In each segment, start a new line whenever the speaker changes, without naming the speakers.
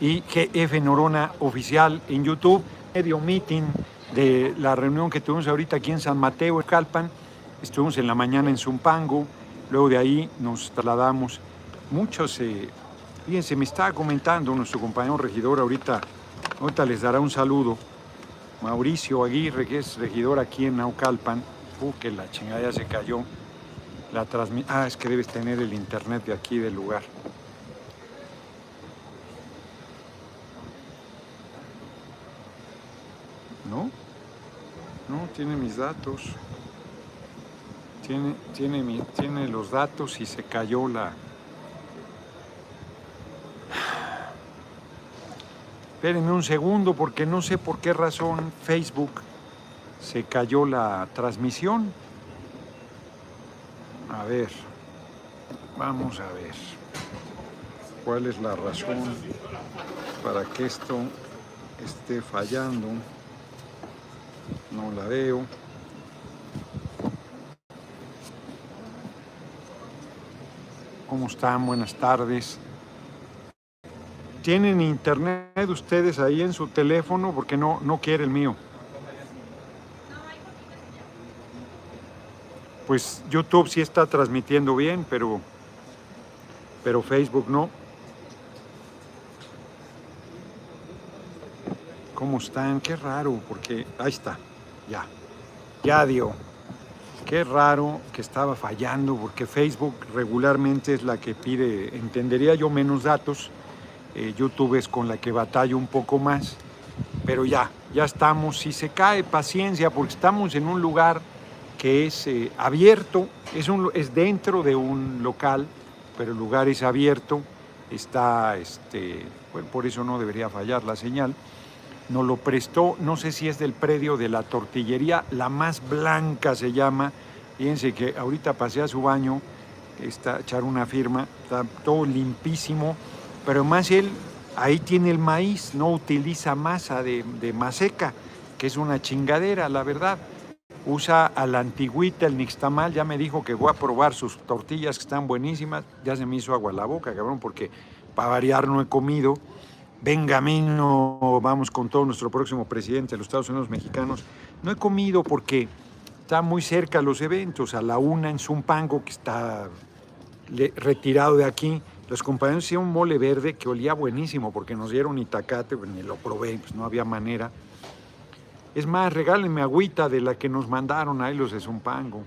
Y GF Norona Oficial en YouTube, medio meeting de la reunión que tuvimos ahorita aquí en San Mateo, en Calpan. Estuvimos en la mañana en Zumpango, luego de ahí nos trasladamos. Muchos, eh, fíjense, me estaba comentando nuestro compañero regidor ahorita, ahorita les dará un saludo. Mauricio Aguirre, que es regidor aquí en Naucalpan. Uh, que la chingada ya se cayó. La transmi- ah, es que debes tener el internet de aquí del lugar. ¿No? Tiene mis datos. Tiene, tiene, tiene los datos y se cayó la... Espérenme un segundo porque no sé por qué razón Facebook se cayó la transmisión. A ver, vamos a ver. ¿Cuál es la razón para que esto esté fallando? No la veo. ¿Cómo están? Buenas tardes. ¿Tienen internet ustedes ahí en su teléfono? Porque no, no quiere el mío. Pues YouTube sí está transmitiendo bien, pero, pero Facebook no. ¿Cómo están? Qué raro, porque ahí está, ya, ya dio. Qué raro que estaba fallando, porque Facebook regularmente es la que pide, entendería yo, menos datos. Eh, YouTube es con la que batallo un poco más, pero ya, ya estamos. Si se cae, paciencia, porque estamos en un lugar que es eh, abierto, es, un, es dentro de un local, pero el lugar es abierto, está, este, bueno, por eso no debería fallar la señal. Nos lo prestó, no sé si es del predio de la tortillería, la más blanca se llama. Fíjense que ahorita pasé a su baño, está echar una firma, está todo limpísimo, pero más él, ahí tiene el maíz, no utiliza masa de, de maseca, que es una chingadera, la verdad usa a la antigüita, el nixtamal, ya me dijo que voy a probar sus tortillas que están buenísimas, ya se me hizo agua la boca, cabrón, porque para variar no he comido. Benjamino, vamos con todo nuestro próximo presidente de los Estados Unidos mexicanos. No he comido porque está muy cerca los eventos, a la una en Zumpango, que está retirado de aquí. Los compañeros hicieron un mole verde que olía buenísimo porque nos dieron itacate, pues ni lo probé, pues no había manera. Es más, regálenme agüita de la que nos mandaron ahí los de Zumpango.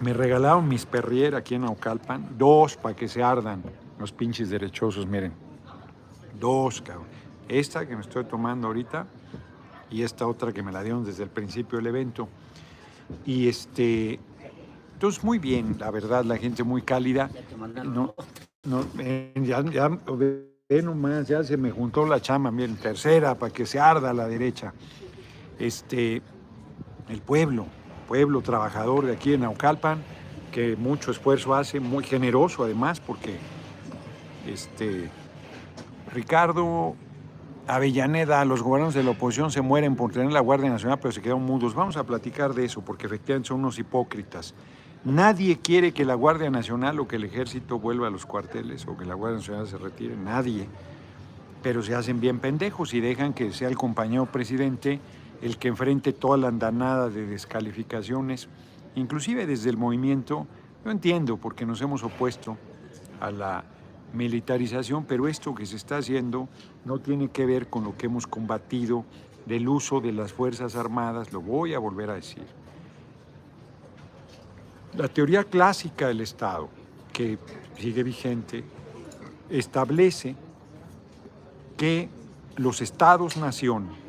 Me regalaron mis perrier aquí en Naucalpan, dos para que se ardan los pinches derechosos, miren. Dos, cabrón. Esta que me estoy tomando ahorita y esta otra que me la dieron desde el principio del evento. Y este, entonces muy bien, la verdad, la gente muy cálida. No, no, eh, ya, ya, ve nomás, ya se me juntó la chama, miren, tercera para que se arda a la derecha. Este, el pueblo, pueblo trabajador de aquí en Naucalpan, que mucho esfuerzo hace, muy generoso además, porque este, Ricardo Avellaneda, los gobiernos de la oposición se mueren por tener la Guardia Nacional, pero se quedan mudos. Vamos a platicar de eso, porque efectivamente son unos hipócritas. Nadie quiere que la Guardia Nacional o que el Ejército vuelva a los cuarteles o que la Guardia Nacional se retire, nadie. Pero se hacen bien pendejos y dejan que sea el compañero presidente el que enfrente toda la andanada de descalificaciones, inclusive desde el movimiento. Yo entiendo porque nos hemos opuesto a la militarización, pero esto que se está haciendo no tiene que ver con lo que hemos combatido del uso de las Fuerzas Armadas, lo voy a volver a decir. La teoría clásica del Estado, que sigue vigente, establece que los estados-nación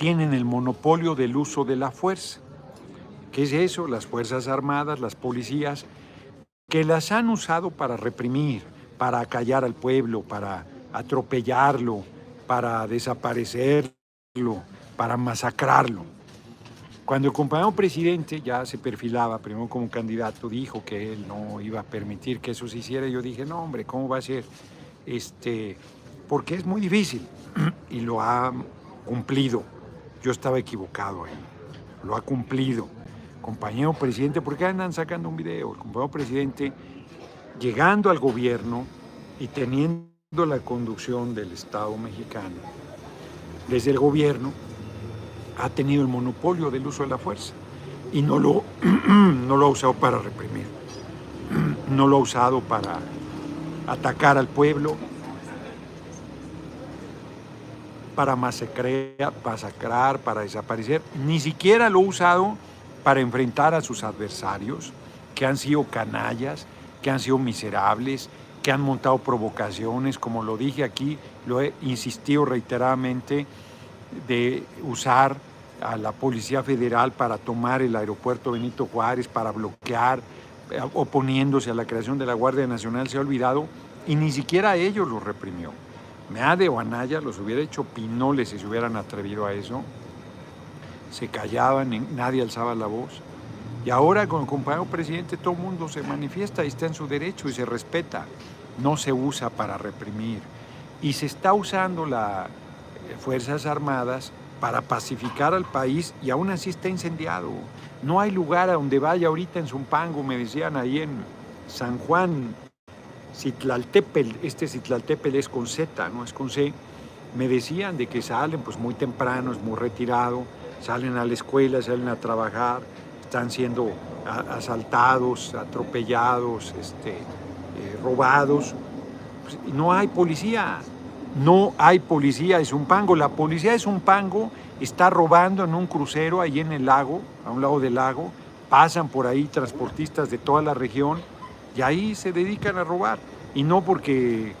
tienen el monopolio del uso de la fuerza. ¿Qué es eso? Las Fuerzas Armadas, las policías, que las han usado para reprimir, para acallar al pueblo, para atropellarlo, para desaparecerlo, para masacrarlo. Cuando el compañero presidente ya se perfilaba, primero como candidato, dijo que él no iba a permitir que eso se hiciera, yo dije, no hombre, ¿cómo va a ser? Este, porque es muy difícil y lo ha cumplido. Yo estaba equivocado ahí, lo ha cumplido. Compañero presidente, ¿por qué andan sacando un video? Compañero presidente llegando al gobierno y teniendo la conducción del Estado mexicano, desde el gobierno ha tenido el monopolio del uso de la fuerza y no lo, no lo ha usado para reprimir, no lo ha usado para atacar al pueblo, para masacrar, para desaparecer, ni siquiera lo ha usado para enfrentar a sus adversarios, que han sido canallas, que han sido miserables, que han montado provocaciones, como lo dije aquí, lo he insistido reiteradamente, de usar a la Policía Federal para tomar el aeropuerto Benito Juárez, para bloquear, eh, oponiéndose a la creación de la Guardia Nacional, se ha olvidado y ni siquiera ellos lo reprimió. Meade o Anaya los hubiera hecho pinoles si se hubieran atrevido a eso. Se callaban, nadie alzaba la voz. Y ahora con el compañero presidente todo el mundo se manifiesta y está en su derecho y se respeta. No se usa para reprimir. Y se está usando las eh, Fuerzas Armadas para pacificar al país y aún así está incendiado. No hay lugar a donde vaya ahorita en Zumpango, me decían ahí en San Juan, Citlaltépel, este Citlaltépel es con Z, no es con C, me decían de que salen pues muy temprano, es muy retirado, salen a la escuela, salen a trabajar, están siendo asaltados, atropellados, este, eh, robados. Pues, no hay policía, no hay policía es un pango. La policía es un pango, está robando en un crucero ahí en el lago, a un lado del lago, pasan por ahí transportistas de toda la región y ahí se dedican a robar. Y no porque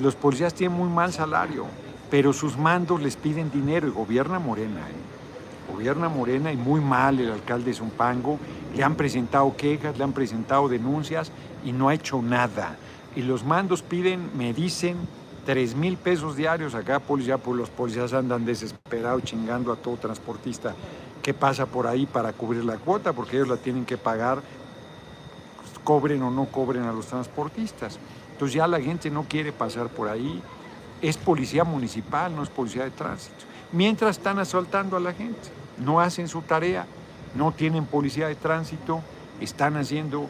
los policías tienen muy mal salario, pero sus mandos les piden dinero y gobierna Morena. ¿eh? Gobierna Morena y muy mal el alcalde Zumpango. Le han presentado quejas, le han presentado denuncias y no ha hecho nada. Y los mandos piden, me dicen, 3 mil pesos diarios acá policía, pues los policías andan desesperados chingando a todo transportista que pasa por ahí para cubrir la cuota, porque ellos la tienen que pagar cobren o no cobren a los transportistas. Entonces ya la gente no quiere pasar por ahí. Es policía municipal, no es policía de tránsito. Mientras están asaltando a la gente, no hacen su tarea, no tienen policía de tránsito, están haciendo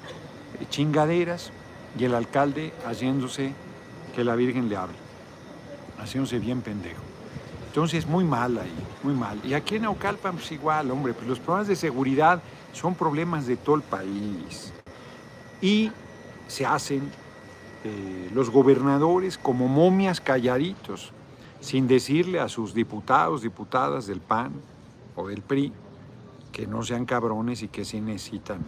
eh, chingaderas y el alcalde haciéndose que la Virgen le hable, haciéndose bien pendejo. Entonces, muy mal ahí, muy mal. Y aquí en Aucalpan, pues igual, hombre, pues los problemas de seguridad son problemas de todo el país y se hacen eh, los gobernadores como momias calladitos, sin decirle a sus diputados, diputadas del PAN o del PRI, que no sean cabrones y que sí necesitan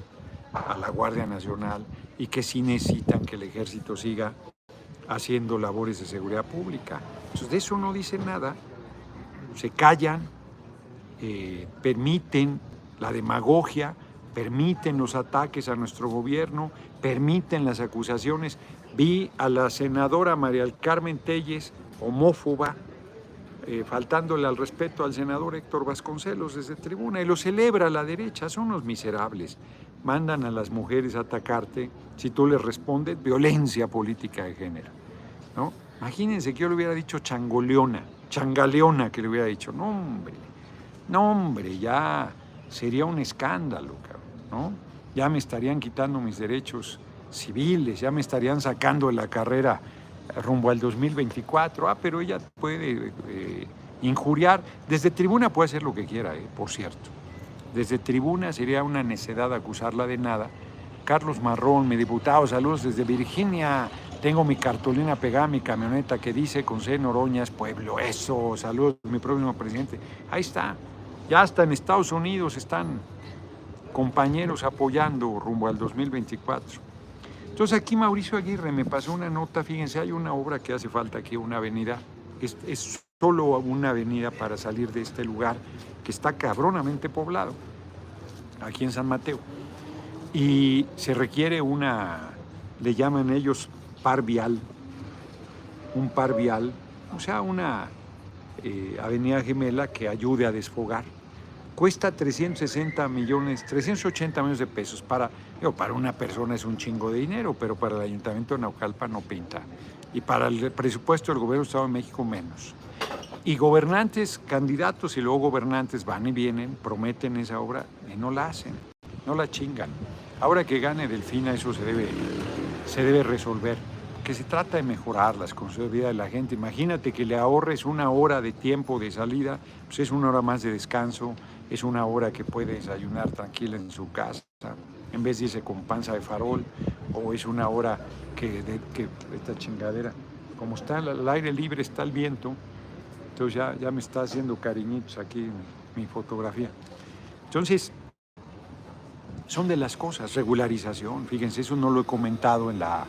a la Guardia Nacional y que sí necesitan que el ejército siga haciendo labores de seguridad pública. Entonces de eso no dicen nada, se callan, eh, permiten la demagogia, permiten los ataques a nuestro gobierno, permiten las acusaciones. Vi a la senadora María Carmen Telles, homófoba, eh, faltándole al respeto al senador Héctor Vasconcelos desde tribuna, y lo celebra la derecha, son los miserables. Mandan a las mujeres a atacarte, si tú les respondes, violencia política de género. ¿no? Imagínense que yo le hubiera dicho changoleona, changaleona que le hubiera dicho, no hombre, no hombre, ya sería un escándalo, cabrón. Ya me estarían quitando mis derechos civiles, ya me estarían sacando de la carrera rumbo al 2024. Ah, pero ella puede eh, injuriar. Desde tribuna puede hacer lo que quiera, eh, por cierto. Desde tribuna sería una necedad acusarla de nada. Carlos Marrón, mi diputado, saludos desde Virginia. Tengo mi cartulina pegada mi camioneta que dice con C. Noroñas, pueblo, eso, saludos, mi próximo presidente. Ahí está. Ya hasta en Estados Unidos están compañeros apoyando rumbo al 2024. Entonces aquí Mauricio Aguirre me pasó una nota, fíjense, hay una obra que hace falta aquí, una avenida, es, es solo una avenida para salir de este lugar que está cabronamente poblado, aquí en San Mateo. Y se requiere una, le llaman ellos par vial, un par vial, o sea, una eh, avenida gemela que ayude a desfogar cuesta 360 millones, 380 millones de pesos. Para, para una persona es un chingo de dinero, pero para el Ayuntamiento de Naucalpa no pinta. Y para el presupuesto del Gobierno del Estado de México menos. Y gobernantes, candidatos y luego gobernantes van y vienen, prometen esa obra y no la hacen, no la chingan. Ahora que gane Delfina, eso se debe se debe resolver. Que se trata de mejorar las condiciones de vida de la gente. Imagínate que le ahorres una hora de tiempo de salida, pues es una hora más de descanso, es una hora que puede desayunar tranquila en su casa, en vez de irse con panza de farol, o es una hora que, que esta chingadera, como está al aire libre, está el viento, entonces ya, ya me está haciendo cariñitos aquí mi fotografía. Entonces, son de las cosas, regularización, fíjense, eso no lo he comentado en la,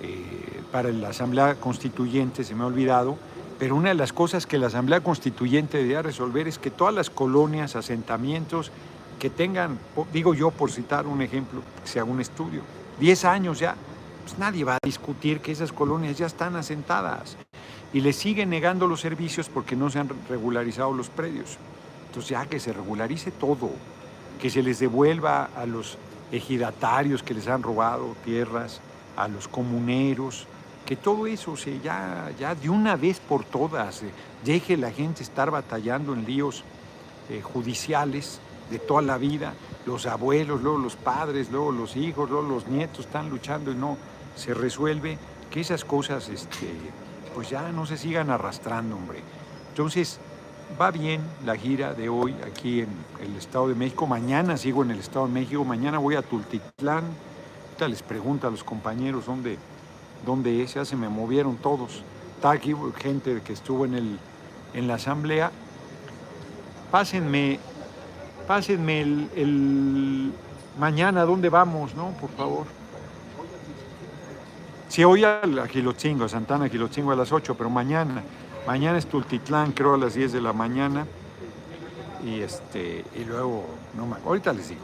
eh, para la Asamblea Constituyente, se me ha olvidado, pero una de las cosas que la Asamblea Constituyente debería resolver es que todas las colonias, asentamientos que tengan, digo yo por citar un ejemplo, que se haga un estudio, 10 años ya, pues nadie va a discutir que esas colonias ya están asentadas y le siguen negando los servicios porque no se han regularizado los predios. Entonces ya que se regularice todo, que se les devuelva a los ejidatarios que les han robado tierras, a los comuneros, que todo eso se ya, ya de una vez por todas eh, deje la gente estar batallando en líos eh, judiciales de toda la vida, los abuelos, luego los padres, luego los hijos, luego los nietos están luchando y no se resuelve, que esas cosas este, pues ya no se sigan arrastrando, hombre. Entonces, va bien la gira de hoy aquí en el Estado de México. Mañana sigo en el Estado de México, mañana voy a Tultitlán. Ahorita les pregunto a los compañeros dónde donde ya se me movieron todos. Está aquí gente que estuvo en, el, en la asamblea. Pásenme, pásenme el, mañana, ¿dónde vamos, no? Por favor. Si hoy a Quilochingo, a Santana Quilochingo a las 8, pero mañana, mañana es Tultitlán, creo a las 10 de la mañana. Y este, y luego, no ahorita les digo.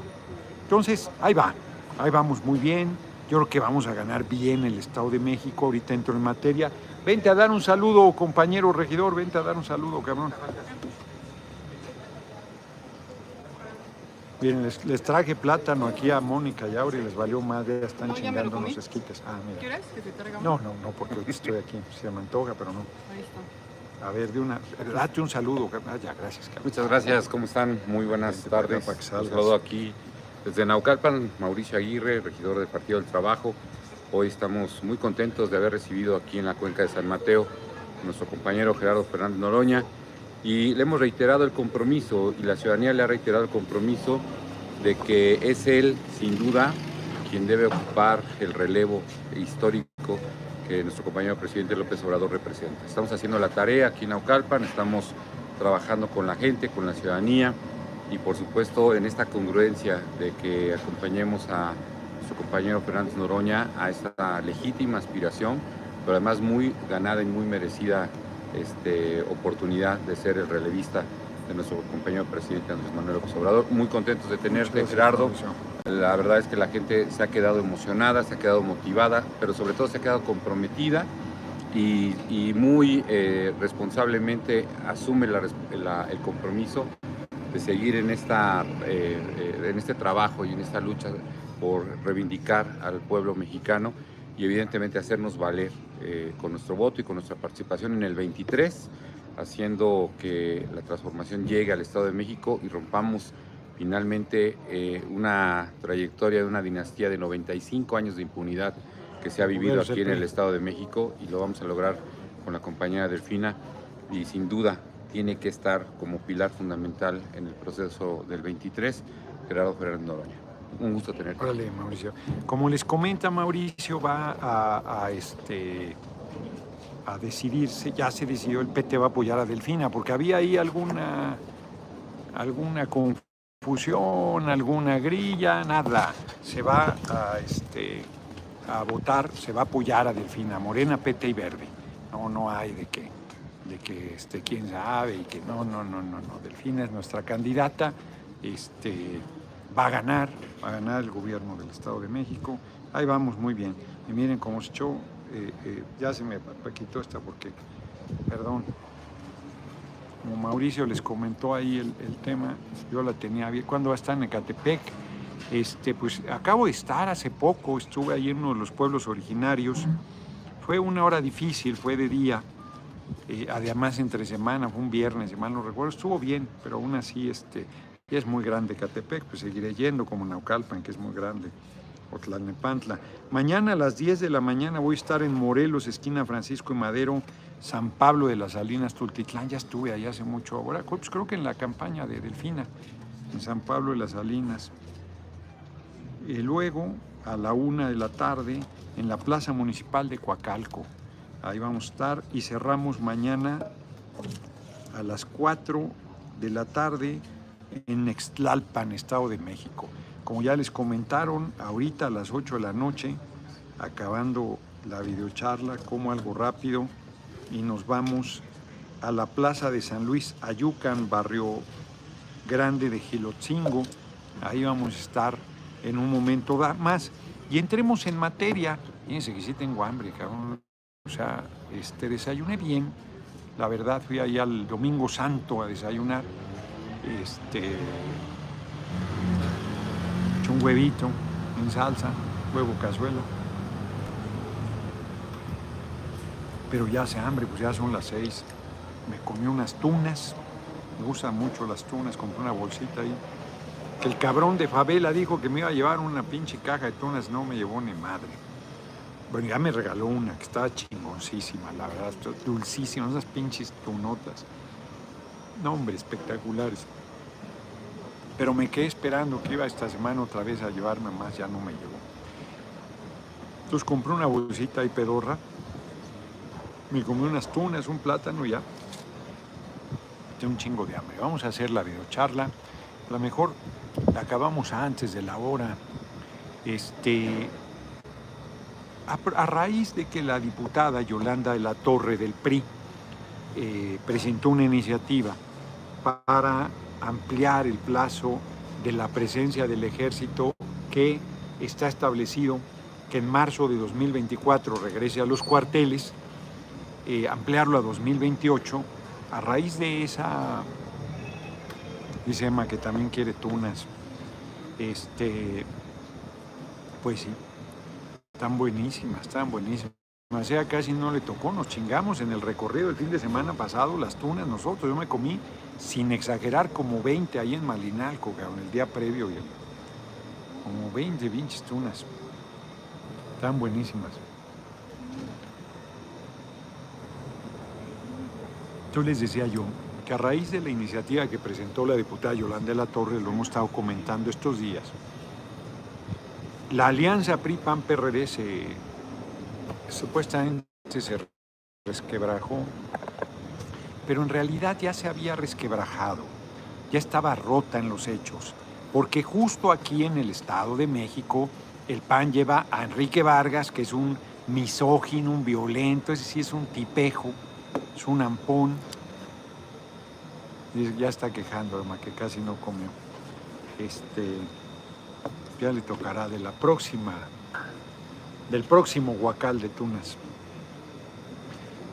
Entonces, ahí va, ahí vamos muy bien yo creo que vamos a ganar bien el Estado de México. Ahorita entro en materia. Vente a dar un saludo, compañero regidor. Vente a dar un saludo, cabrón. Bien, les, traje plátano aquí a Mónica y Auri, les valió más, ya están chingando los esquites. Ah, mira. ¿Quieres que te traiga No, no, no, porque estoy aquí, se me antoja, pero no. Ahí está. A ver, de una, date un saludo. Ah, ya, gracias.
Cabrón. Muchas gracias, ¿cómo están? Muy buenas tardes. Un saludo aquí desde Naucalpan, Mauricio Aguirre, regidor del Partido del Trabajo. Hoy estamos muy contentos de haber recibido aquí en la cuenca de San Mateo a nuestro compañero Gerardo Fernández Noroña y le hemos reiterado el compromiso y la ciudadanía le ha reiterado el compromiso de que es él, sin duda, quien debe ocupar el relevo histórico que nuestro compañero presidente López Obrador representa. Estamos haciendo la tarea aquí en Naucalpan, estamos trabajando con la gente, con la ciudadanía, y por supuesto en esta congruencia de que acompañemos a su compañero Fernández Noroña a esta legítima aspiración, pero además muy ganada y muy merecida este, oportunidad de ser el relevista de nuestro compañero presidente Andrés Manuel López Obrador. Muy contentos de tenerte, Gerardo. La verdad es que la gente se ha quedado emocionada, se ha quedado motivada, pero sobre todo se ha quedado comprometida y, muy eh, responsablemente asume el compromiso de seguir en, esta, eh, eh, en este trabajo y en esta lucha por reivindicar al pueblo mexicano y evidentemente hacernos valer eh, con nuestro voto y con nuestra participación en el 23, haciendo que la transformación llegue al Estado de México y rompamos finalmente una trayectoria de una dinastía de 95 años de impunidad que se ha vivido aquí en el Estado de México y lo vamos a lograr con la compañía Delfina y sin duda tiene que estar como pilar fundamental en el proceso del 23, Gerardo Fernández Noroña. Un gusto tenerte.
Órale, Mauricio. Como les comenta Mauricio, va a, este decidirse, ya se decidió, el PT va a apoyar a Delfina, porque había ahí alguna, alguna confusión, alguna grilla, nada. Se va a, este, votar, se va a apoyar a Delfina, Morena, PT y Verde. No, no hay de qué de que este, quién sabe y que no, no, no, no, no. Delfina es nuestra candidata, este, va a ganar, va a ganar el gobierno del Estado de México. Ahí vamos muy bien. Y miren cómo se echó, eh, eh, ya se me quitó esta porque, perdón, como Mauricio les comentó ahí el, tema, yo la tenía bien. ¿Cuándo va a estar en Ecatepec? Este, pues acabo de estar hace poco, estuve ahí en uno de los pueblos originarios. Fue una hora difícil, fue de día, eh, además entre semana, fue un viernes, si mal no recuerdo, estuvo bien, pero aún así este, es muy grande Catepec, pues seguiré yendo como Naucalpan, que es muy grande. o. Mañana a las 10 de la mañana voy a estar en Morelos, esquina Francisco y Madero, San Pablo de las Salinas, Tultitlán. Ya estuve allá hace mucho. Ahora, pues creo que en la campaña de Delfina, en San Pablo de las Salinas. Y luego, a la una de la tarde, en la Plaza Municipal de Coacalco. Ahí vamos a estar y cerramos mañana a las 4 de la tarde en Nextlalpan, Estado de México. Como ya les comentaron, ahorita a las 8 de la noche, acabando la videocharla, como algo rápido, y nos vamos a la Plaza de San Luis Ayucan, barrio grande de Gilotzingo. Ahí vamos a estar en un momento más. Y entremos en materia. Fíjense que sí tengo hambre, cabrón. O sea, este, desayuné bien. La verdad, fui allá al Domingo Santo a desayunar. Este, un huevito en salsa, huevo cazuela. Pero ya hace hambre, pues ya son las seis. Me comí unas tunas, me gustan mucho las tunas, compré una bolsita ahí. El cabrón de Favela dijo que me iba a llevar una pinche caja de tunas, no me llevó ni madre. Bueno, ya me regaló una que estaba chingoncísima, la verdad, dulcísima, esas pinches tunotas. No, hombre, espectaculares. Pero me quedé esperando que iba esta semana otra vez a llevarme más, ya no me llevó. Entonces compré una bolsita y pedorra, me comí unas tunas, un plátano y ya. Tengo un chingo de hambre. Vamos a hacer la videocharla. A lo mejor la acabamos antes de la hora. Este, a, raíz de que la diputada Yolanda de la Torre del PRI eh, presentó una iniciativa para ampliar el plazo de la presencia del ejército que está establecido que en marzo de 2024 regrese a los cuarteles, eh, ampliarlo a 2028, a raíz de esa, dice Emma que también quiere tunas, este, pues sí, están buenísimas, están buenísimas. O sea, casi no le tocó, nos chingamos en el recorrido del fin de semana pasado las tunas nosotros, yo me comí sin exagerar, como 20 ahí en Malinalco, cabrón, el día previo. Como 20 pinches tunas. Están buenísimas. Yo les decía yo que a raíz de la iniciativa que presentó la diputada Yolanda de la Torre, lo hemos estado comentando estos días, la alianza PRI-PAN-PRD se, supuestamente se resquebrajó pero en realidad ya se había resquebrajado, ya estaba rota en los hechos, porque justo aquí en el Estado de México el PAN lleva a Enrique Vargas, que es un misógino, un violento, ese sí es un tipejo, es un ampón. ya está quejando, hermano, que casi no comió. Este, ya le tocará de la próxima, del próximo huacal de tunas.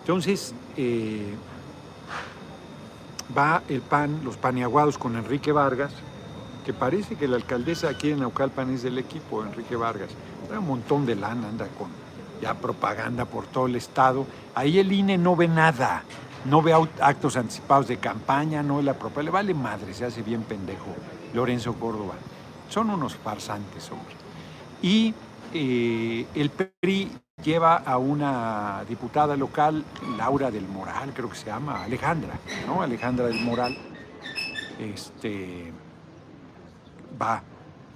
Entonces, eh, va el PAN, los paniaguados con Enrique Vargas, que parece que la alcaldesa aquí en Naucalpan es del equipo, Enrique Vargas. Trae un montón de lana, anda con ya propaganda por todo el estado. Ahí el INE no ve nada, no ve actos anticipados de campaña, no ve la propia, le vale madre, se hace bien pendejo Lorenzo Córdoba. Son unos farsantes, hombre. Y eh, el PRI lleva a una diputada local, Laura del Moral, creo que se llama, Alejandra, ¿no? Alejandra del Moral, este, va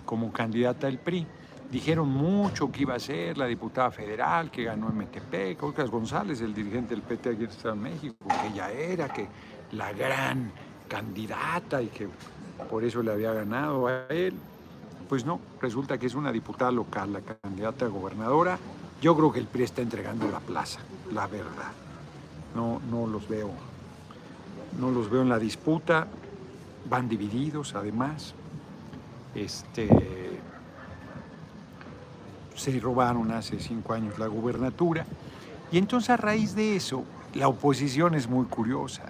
como candidata del PRI. Dijeron mucho que iba a ser la diputada federal que ganó en Metepec, Ocas González, el dirigente del PT aquí en Estado de México, que ella era que la gran candidata y que por eso le había ganado a él. Pues no, resulta que es una diputada local, la candidata a gobernadora, yo creo que el PRI está entregando la plaza, la verdad. No, no los veo. No los veo en la disputa. Van divididos, además. Este, se robaron hace cinco años la gubernatura. Y entonces a raíz de eso, la oposición es muy curiosa.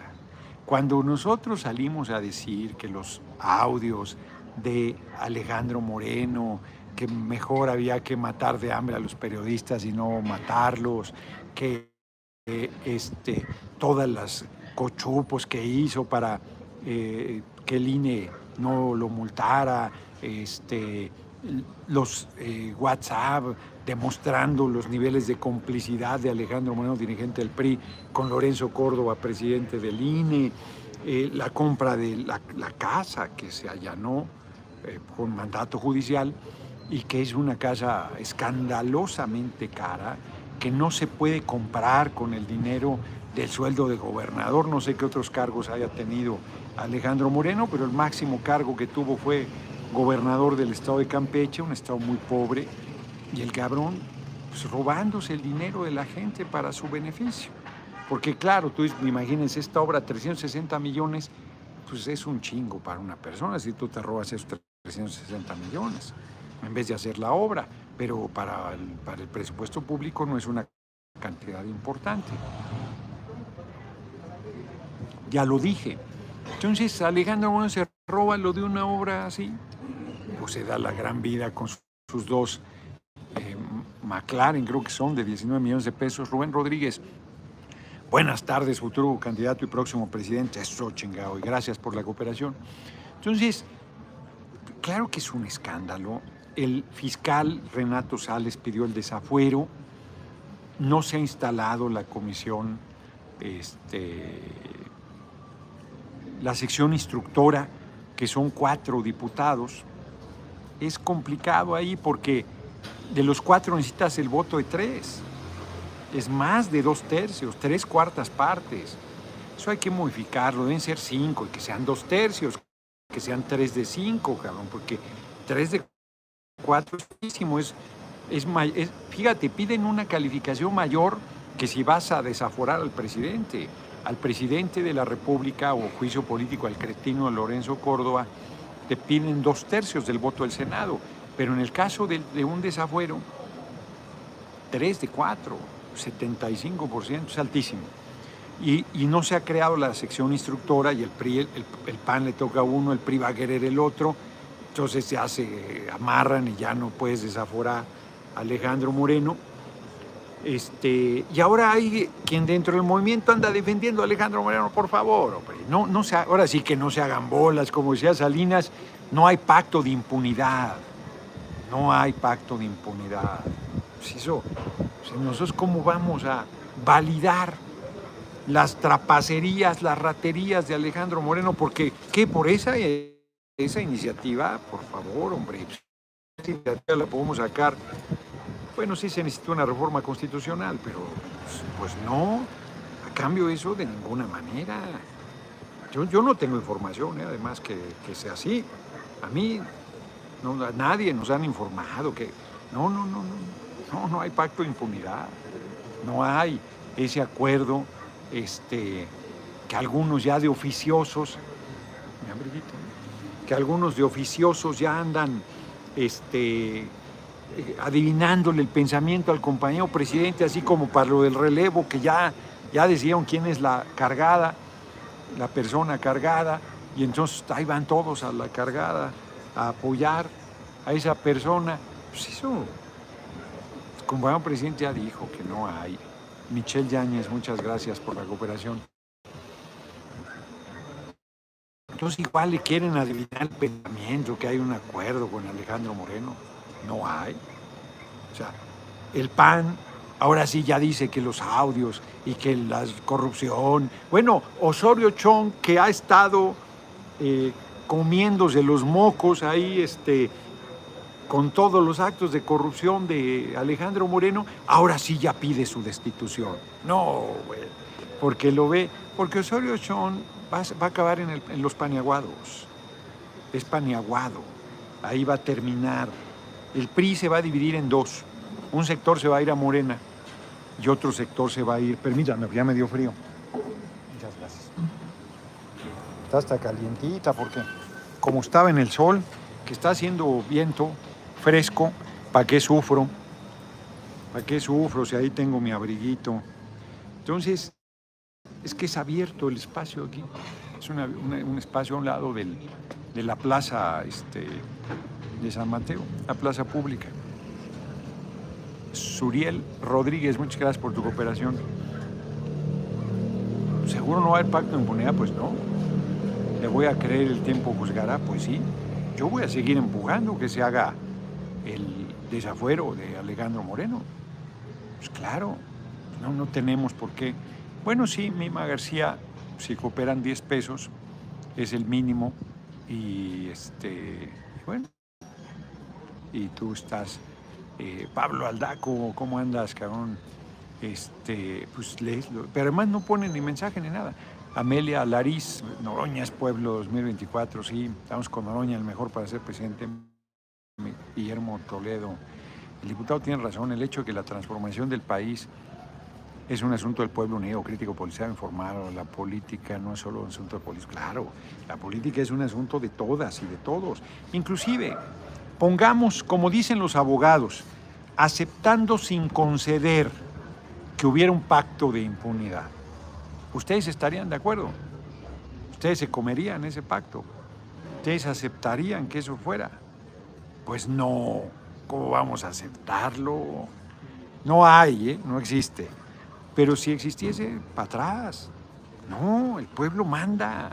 Cuando nosotros salimos a decir que los audios de Alejandro Moreno, que mejor había que matar de hambre a los periodistas y no matarlos, que eh, este, todas las cochupos que hizo para eh, que el INE no lo multara, este, los eh, WhatsApp demostrando los niveles de complicidad de Alejandro Moreno, dirigente del PRI, con Lorenzo Córdoba, presidente del INE, la compra de la, casa que se allanó eh, con mandato judicial y que es una casa escandalosamente cara, que no se puede comprar con el dinero del sueldo de gobernador. No sé qué otros cargos haya tenido Alejandro Moreno, pero el máximo cargo que tuvo fue gobernador del estado de Campeche, un estado muy pobre, y el cabrón pues, robándose el dinero de la gente para su beneficio. Porque claro, tú imagínense esta obra, 360 millones, pues es un chingo para una persona si tú te robas esos 360 millones, en vez de hacer la obra, pero para el, para el presupuesto público no es una cantidad importante. Ya lo dije. Entonces Alejandro Moreno se roba lo de una obra así, pues se da la gran vida con sus dos eh, McLaren, creo que son de 19 millones de pesos. Rubén Rodríguez, buenas tardes, futuro candidato y próximo presidente. Eso chingado, y gracias por la cooperación. Entonces, claro que es un escándalo. El fiscal Renato Sales pidió el desafuero. No se ha instalado la comisión, este, la sección instructora, que son cuatro diputados es complicado ahí porque de los cuatro necesitas el voto de tres. Es más de dos tercios, tres cuartas partes. Eso hay que modificarlo, deben ser cinco y que sean dos tercios, que sean tres de cinco, cabrón, porque tres de cuatro es muchísimo. Es, es, fíjate, piden una calificación mayor que si vas a desaforar al presidente. Al presidente de la República o juicio político al cretino Lorenzo Córdoba te piden dos tercios del voto del Senado, pero en el caso de, un desafuero, tres de cuatro, 75%, es altísimo. Y, no se ha creado la sección instructora y el, PRI, el, PAN le toca a uno, el PRI va a querer el otro, entonces se hace, amarran y ya no puedes desaforar a Alejandro Moreno. Este, y ahora hay quien dentro del movimiento anda defendiendo a Alejandro Moreno, por favor, No, no ahora sí que no se hagan bolas, como decía Salinas, no hay pacto de impunidad. No hay pacto de impunidad. Pues eso, nosotros cómo vamos a validar las trapacerías, las raterías de Alejandro Moreno, porque ¿qué? Por esa, esa iniciativa, por favor, hombre, esa iniciativa la podemos sacar bueno, sí se necesita una reforma constitucional, pero pues, no, a cambio eso de ninguna manera. Yo, no tengo información, ¿eh? además, que, sea así. A mí, no, a nadie nos han informado que no, no, no, no, no, no hay pacto de impunidad. No hay ese acuerdo este, que algunos ya de oficiosos, que algunos de oficiosos ya andan este, adivinándole el pensamiento al compañero presidente, así como para lo del relevo, que ya, ya decían quién es la cargada, la persona cargada, y entonces ahí van todos a la cargada a apoyar a esa persona. Pues eso, el compañero presidente ya dijo que no hay. Michelle Yáñez, muchas gracias por la cooperación. Entonces igual le quieren adivinar el pensamiento, que hay un acuerdo con Alejandro Moreno. No hay. O sea, el PAN ahora sí ya dice que los audios y que la corrupción. Bueno, Osorio Chong, que ha estado eh, comiéndose los mocos ahí, este, con todos los actos de corrupción de Alejandro Moreno, ahora sí ya pide su destitución. No, güey, porque lo ve, porque Osorio Chong va, a acabar en, en los paniaguados. Es paniaguado. Ahí va a terminar el PRI se va a dividir en dos. Un sector se va a ir a Morena y otro sector se va a ir. Permítame, ya me dio frío. Muchas gracias. Está hasta calientita porque como estaba en el sol, que está haciendo viento fresco, ¿para qué sufro? ¿Para qué sufro si ahí tengo mi abriguito? Entonces, es que es abierto el espacio aquí. Es un espacio a un lado de la plaza este, de San Mateo, la plaza pública. Suriel Rodríguez, muchas gracias por tu cooperación. ¿Seguro no va a haber pacto de impunidad? Pues no. ¿Le voy a creer el tiempo juzgará? Pues sí. Yo voy a seguir empujando que se haga el desafuero de Alejandro Moreno. Pues claro, no, no tenemos por qué. Bueno, sí, Mima García, si cooperan 10 pesos, es el mínimo. Y este, bueno, y tú estás, eh, Pablo Aldaco, ¿cómo andas, cabrón? Este, pues leeslo. Pero además no ponen ni mensaje ni nada. Amelia Lariz, Noroña es pueblo 2024, sí, estamos con Noroña, el mejor para ser presidente. Guillermo Toledo. El diputado tiene razón, el hecho de que la transformación del país es un asunto del pueblo unido, crítico, policial, informado. La política no es solo un asunto de política. Claro, la política es un asunto de todas y de todos. Inclusive, pongamos, como dicen los abogados, aceptando sin conceder que hubiera un pacto de impunidad. ¿Ustedes estarían de acuerdo? ¿Ustedes se comerían ese pacto? ¿Ustedes aceptarían que eso fuera? Pues no, ¿cómo vamos a aceptarlo? No hay, ¿eh? no existe. Pero si existiese, para atrás. No, el pueblo manda.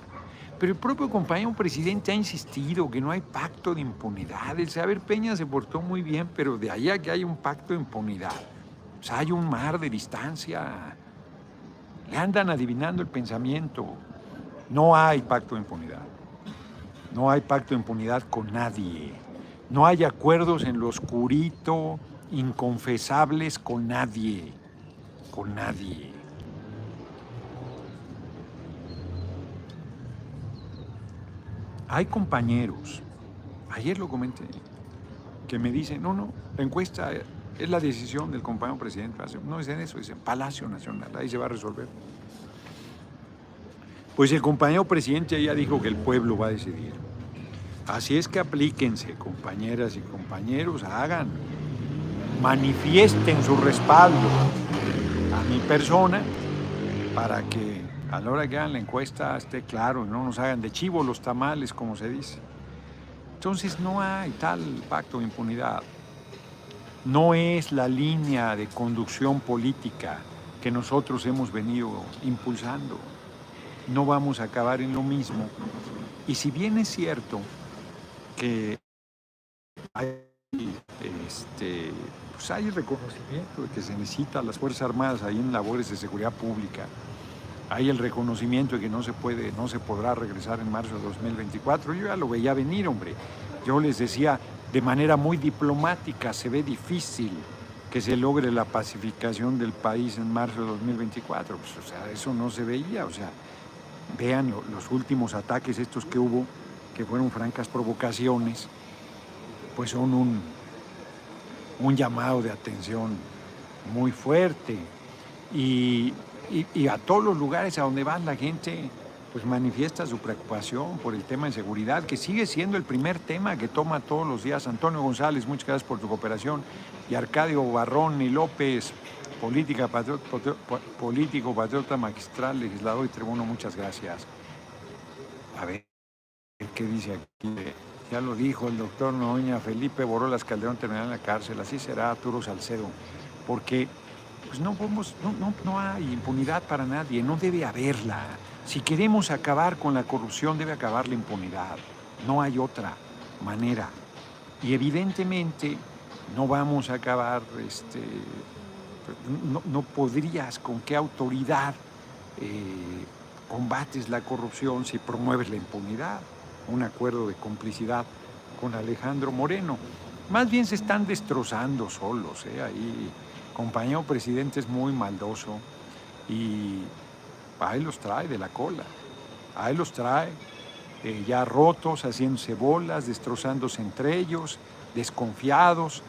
Pero el propio compañero presidente ha insistido que no hay pacto de impunidad. El saber Peña se portó muy bien, pero de ahí a que haya un pacto de impunidad, o sea, hay un mar de distancia. Le andan adivinando el pensamiento. No hay pacto de impunidad. No hay pacto de impunidad con nadie. No hay acuerdos en lo oscurito, inconfesables con nadie, con nadie. Hay compañeros, ayer lo comenté, que me dicen, no, no, la encuesta es la decisión del compañero presidente. No es en eso, es en Palacio Nacional, ahí se va a resolver. Pues el compañero presidente ya dijo que el pueblo va a decidir. Así es que aplíquense, compañeras y compañeros, hagan, manifiesten su respaldo a mi persona para que a la hora que hagan la encuesta esté claro, no nos hagan de chivo los tamales, como se dice. Entonces no hay tal pacto de impunidad. No es la línea de conducción política que nosotros hemos venido impulsando. No vamos a acabar en lo mismo. Y si bien es cierto que hay, este, pues hay reconocimiento de que se necesita las Fuerzas Armadas ahí en labores de seguridad pública. Hay el reconocimiento de que no se puede, no se podrá regresar en marzo de 2024. Yo ya lo veía venir, hombre. Yo les decía de manera muy diplomática, se ve difícil que se logre la pacificación del país en marzo de 2024. Pues, o sea, eso no se veía. O sea, vean los últimos ataques estos que hubo que fueron francas provocaciones, pues son un, un llamado de atención muy fuerte. Y, a todos los lugares a donde va la gente pues manifiesta su preocupación por el tema de seguridad, que sigue siendo el primer tema que toma todos los días Antonio González, muchas gracias por tu cooperación, y Arcadio Barrón y López, político, patriota magistral, legislador y tribuno, muchas gracias. A ver. ¿Qué dice aquí? Ya lo dijo el doctor Noña, Felipe Borolas Calderón terminará en la cárcel, así será Arturo Salcedo, porque pues no, podemos, no, no hay impunidad para nadie, no debe haberla. Si queremos acabar con la corrupción, debe acabar la impunidad, no hay otra manera. Y evidentemente no vamos a acabar, este, no, podrías, con qué autoridad eh, combates la corrupción si promueves la impunidad un acuerdo de complicidad con Alejandro Moreno. Más bien se están destrozando solos. ¿eh? Ahí, compañero presidente es muy maldoso y ahí los trae de la cola. Ahí los trae eh, ya rotos, haciéndose bolas, destrozándose entre ellos, desconfiados.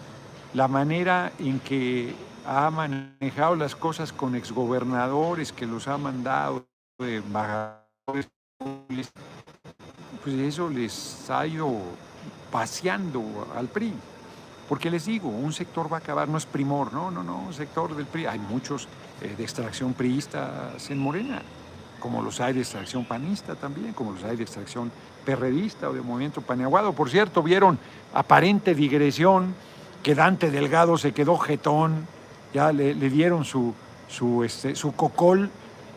La manera en que ha manejado las cosas con exgobernadores que los ha mandado de embajadores pues eso les ha ido paseando al PRI. Porque les digo, un sector va a acabar, no es primor, no, no, no, un sector del PRI. Hay muchos eh, de extracción priistas en Morena, como los hay de extracción panista también, como los hay de extracción perredista o de movimiento paneaguado. Por cierto, vieron aparente digresión que Dante Delgado se quedó jetón, ya le, dieron su, su, este, su cocol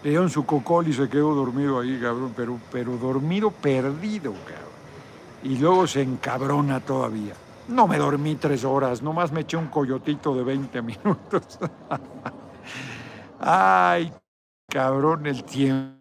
le dieron su cocol y se quedó dormido ahí, cabrón, pero, pero dormido perdido, cabrón. Y luego se encabrona todavía. No me dormí tres horas, nomás me eché un coyotito de 20 minutos. Ay, cabrón, el tiempo.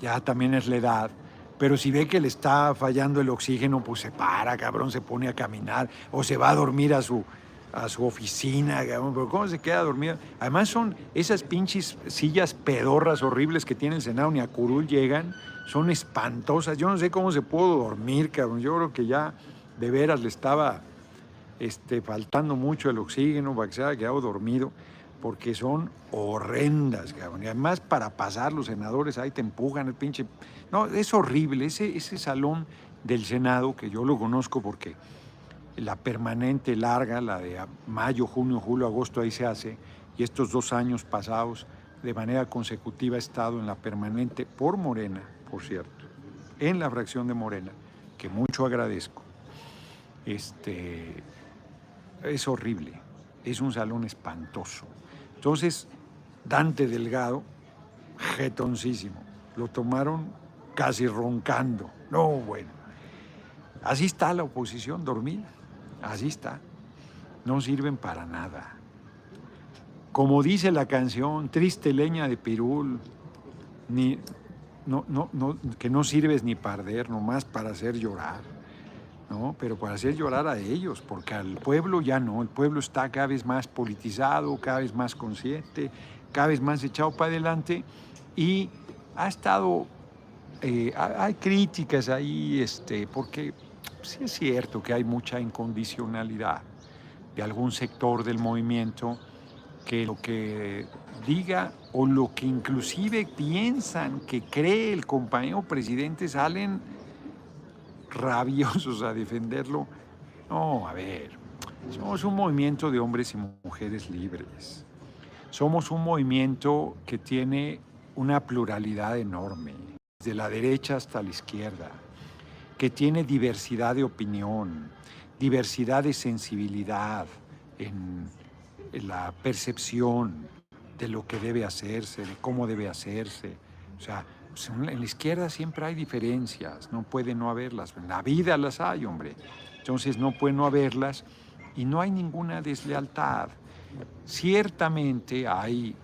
Ya también es la edad. Pero si ve que le está fallando el oxígeno, pues se para, cabrón, se pone a caminar o se va a dormir a su, a su oficina. Pero ¿cómo se queda dormido? Además son esas pinches sillas pedorras horribles que tiene el Senado, ni a curul llegan, son espantosas. Yo no sé cómo se pudo dormir, cabrón. Yo creo que ya de veras le estaba este, faltando mucho el oxígeno para que se haya quedado dormido porque son horrendas, cabrón. Y además para pasar los senadores ahí te empujan el pinche... No, es horrible. Ese, ese salón del Senado, que yo lo conozco porque la permanente larga, la de mayo, junio, julio, agosto, ahí se hace, y estos dos años pasados de manera consecutiva he estado en la permanente por Morena, por cierto, en la fracción de Morena, que mucho agradezco. Este, es horrible, es un salón espantoso. Entonces, Dante Delgado, jetoncísimo, lo tomaron casi roncando. No, bueno. Así está la oposición dormida, así está. No sirven para nada. Como dice la canción, triste leña de pirul, ni, no, no, no, que no sirves ni para arder, nomás para hacer llorar. ¿no? Pero para hacer llorar a ellos, porque al pueblo ya no, el pueblo está cada vez más politizado, cada vez más consciente, cada vez más echado para adelante y ha estado, eh, hay críticas ahí, este, porque sí es cierto que hay mucha incondicionalidad de algún sector del movimiento que lo que diga o lo que inclusive piensan que cree el compañero presidente salen rabiosos a defenderlo. No, a ver, somos un movimiento de hombres y mujeres libres. Somos un movimiento que tiene una pluralidad enorme, desde la derecha hasta la izquierda, que tiene diversidad de opinión, diversidad de sensibilidad en, la percepción de lo que debe hacerse, de cómo debe hacerse. O sea, pues, en la izquierda siempre hay diferencias, no puede no haberlas. En la vida las hay, hombre. Entonces no puede no haberlas y no hay ninguna deslealtad. Ciertamente hay,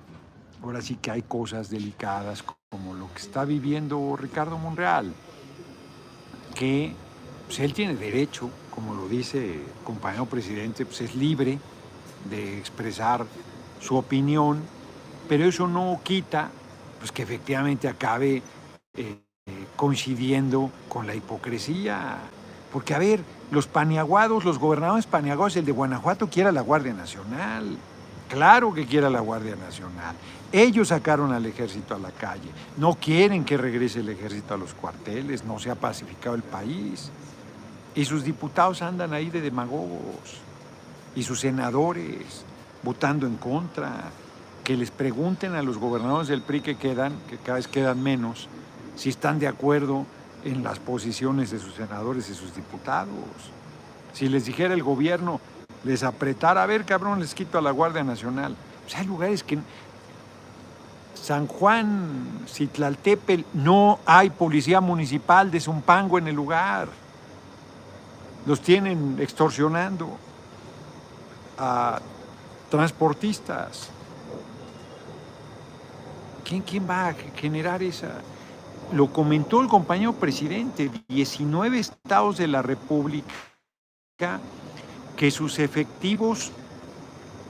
ahora sí que hay cosas delicadas como lo que está viviendo Ricardo Monreal, que pues, él tiene derecho, como lo dice el compañero presidente, pues es libre de expresar su opinión, pero eso no quita pues que efectivamente acabe eh, coincidiendo con la hipocresía. Porque, a ver, los paniaguados, los gobernadores paniaguados, el de Guanajuato quiere la Guardia Nacional. Claro que quiere la Guardia Nacional. Ellos sacaron al ejército a la calle. No quieren que regrese el ejército a los cuarteles. No se ha pacificado el país. Y sus diputados andan ahí de demagogos. Y sus senadores votando en contra que les pregunten a los gobernadores del PRI que quedan, que cada vez quedan menos, si están de acuerdo en las posiciones de sus senadores y sus diputados. Si les dijera el gobierno, les apretara, a ver, cabrón, les quito a la Guardia Nacional. O sea, hay lugares que San Juan, Citlaltepel, no hay policía municipal de Zumpango en el lugar. Los tienen extorsionando a transportistas. ¿Quién, va a generar esa? Lo comentó el compañero presidente, 19 estados de la República que sus efectivos,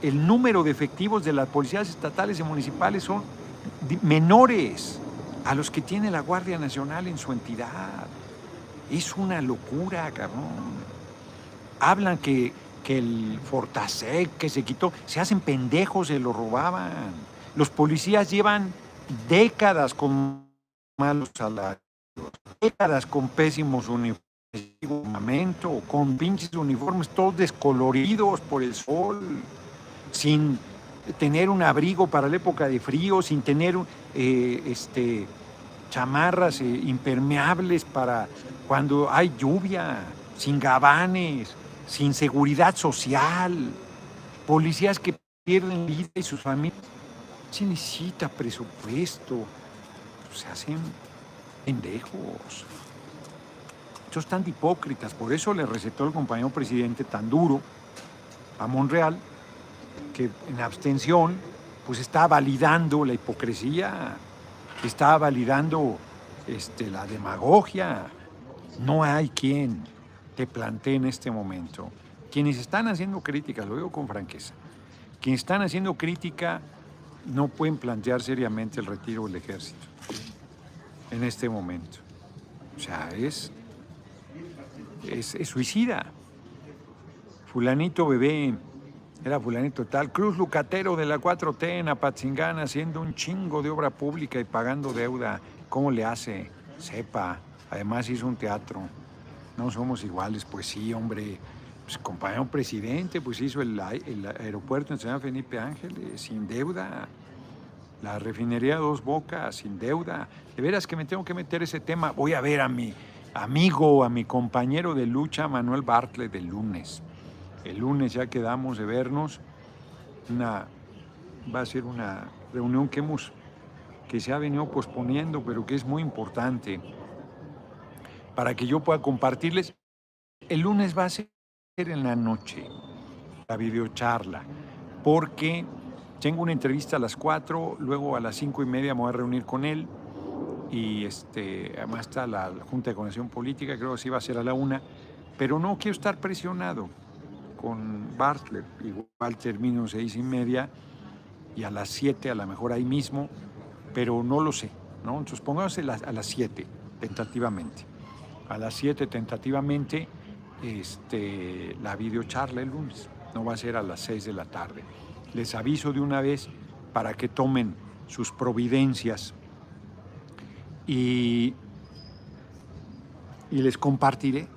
el número de efectivos de las policías estatales y municipales son menores a los que tiene la Guardia Nacional en su entidad. Es una locura, cabrón. Hablan que, que el Fortasec que se quitó, se hacen pendejos, se lo robaban. Los policías llevan décadas con malos salarios, décadas con pésimos uniformes, con pinches uniformes todos descoloridos por el sol, sin tener un abrigo para la época de frío, sin tener eh, este, chamarras eh, impermeables para cuando hay lluvia, sin gabanes, sin seguridad social, policías que pierden vida y sus familias se necesita presupuesto. Se hacen pendejos. Son tan hipócritas, por eso le recetó el compañero presidente tan duro a Monreal, que en abstención, pues está validando la hipocresía, está validando este, la demagogia. No hay quien te plantee en este momento. Quienes están haciendo crítica, lo digo con franqueza, quienes están haciendo crítica no pueden plantear seriamente el retiro del ejército en este momento. O sea, es, es, suicida. Fulanito bebé, era fulanito tal, Cruz Lucatero de la 4T en Apatzingán haciendo un chingo de obra pública y pagando deuda. ¿Cómo le hace? Sepa. Además hizo un teatro. No somos iguales, pues sí, hombre. Pues compañero presidente, pues hizo el, el aeropuerto en San Felipe Ángeles sin deuda la refinería Dos Bocas, sin deuda. De veras que me tengo que meter ese tema. Voy a ver a mi amigo, a mi compañero de lucha, Manuel Bartlett, el lunes. El lunes ya quedamos de vernos. Una, va a ser una reunión que hemos que se ha venido posponiendo, pero que es muy importante para que yo pueda compartirles. El lunes va a ser en la noche la videocharla, porque tengo una entrevista a las 4, luego a las 5 y media me voy a reunir con él y este, además está la Junta de Conexión Política, creo que sí va a ser a la 1, pero no quiero estar presionado con Bartlett, igual termino 6 y media y a las 7 a lo mejor ahí mismo, pero no lo sé, ¿no? Entonces pongamos a las 7 tentativamente. A las 7 tentativamente este, la videocharla el lunes, no va a ser a las 6 de la tarde les aviso de una vez para que tomen sus providencias y, les compartiré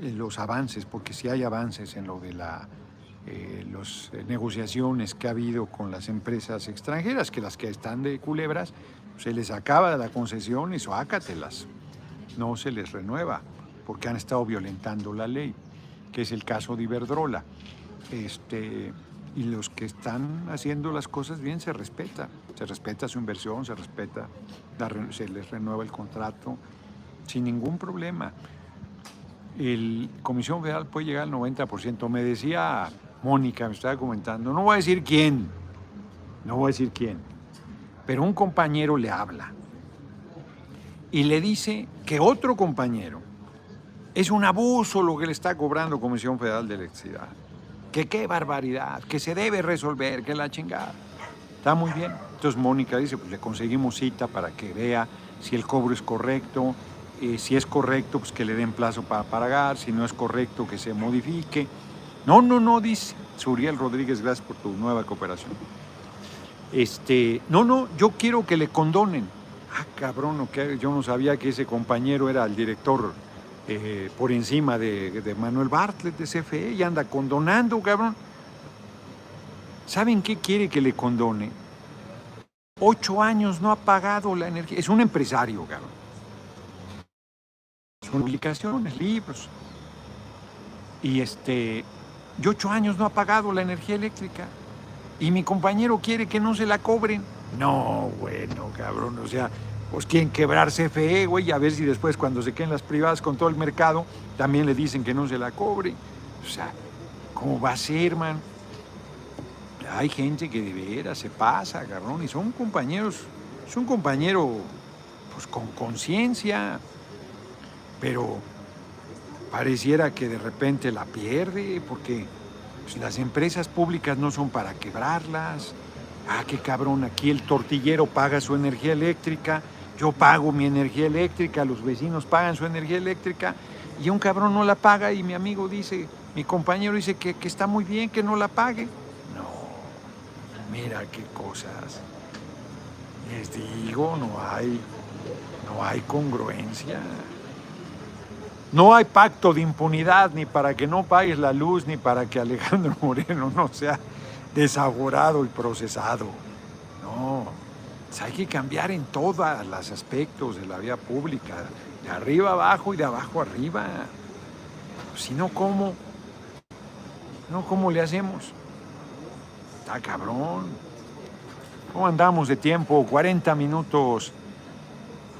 eh, los avances, porque si hay avances en lo de las eh, eh, negociaciones que ha habido con las empresas extranjeras, que las que están de culebras, se les acaba la concesión y suácatelas, no se les renueva, porque han estado violentando la ley, que es el caso de Iberdrola. Este, y los que están haciendo las cosas bien se respeta. Se respeta su inversión, se respeta, se les renueva el contrato sin ningún problema. El Comisión Federal puede llegar al 90%. Me decía Mónica, me estaba comentando, no voy a decir quién, no voy a decir quién, pero un compañero le habla y le dice que otro compañero es un abuso lo que le está cobrando Comisión Federal de Electricidad que qué barbaridad, que se debe resolver, que la chingada. Está muy bien. Entonces Mónica dice, pues le conseguimos cita para que vea si el cobro es correcto, eh, si es correcto, pues que le den plazo para pagar, si no es correcto, que se modifique. No, no, no, dice Suriel Rodríguez, gracias por tu nueva cooperación. Este, no, no, yo quiero que le condonen. Ah, cabrón, yo no sabía que ese compañero era el director eh, por encima de, Manuel Bartlett de CFE y anda condonando, cabrón. ¿Saben qué quiere que le condone? Ocho años no ha pagado la energía. Es un empresario, cabrón. Son publicaciones, libros. Y este, y ocho años no ha pagado la energía eléctrica. Y mi compañero quiere que no se la cobren. No, bueno, cabrón. O sea, pues quieren quebrar CFE, güey, y a ver si después cuando se queden las privadas con todo el mercado, también le dicen que no se la cobre. O sea, ¿cómo va a ser, man? Hay gente que de veras se pasa, cabrón, y son compañeros, son compañeros pues con conciencia, pero pareciera que de repente la pierde, porque pues, las empresas públicas no son para quebrarlas. Ah, qué cabrón, aquí el tortillero paga su energía eléctrica, yo pago mi energía eléctrica, los vecinos pagan su energía eléctrica y un cabrón no la paga y mi amigo dice, mi compañero dice que, está muy bien que no la pague. Mira qué cosas. Les digo, no hay, no hay congruencia. No hay pacto de impunidad ni para que no pagues la luz ni para que Alejandro Moreno no sea desaborado y procesado. No, hay que cambiar en todos los aspectos de la vida pública, de arriba abajo y de abajo arriba. Si no, ¿cómo? No, ¿cómo le hacemos? Está cabrón. ¿Cómo andamos de tiempo? 40 minutos.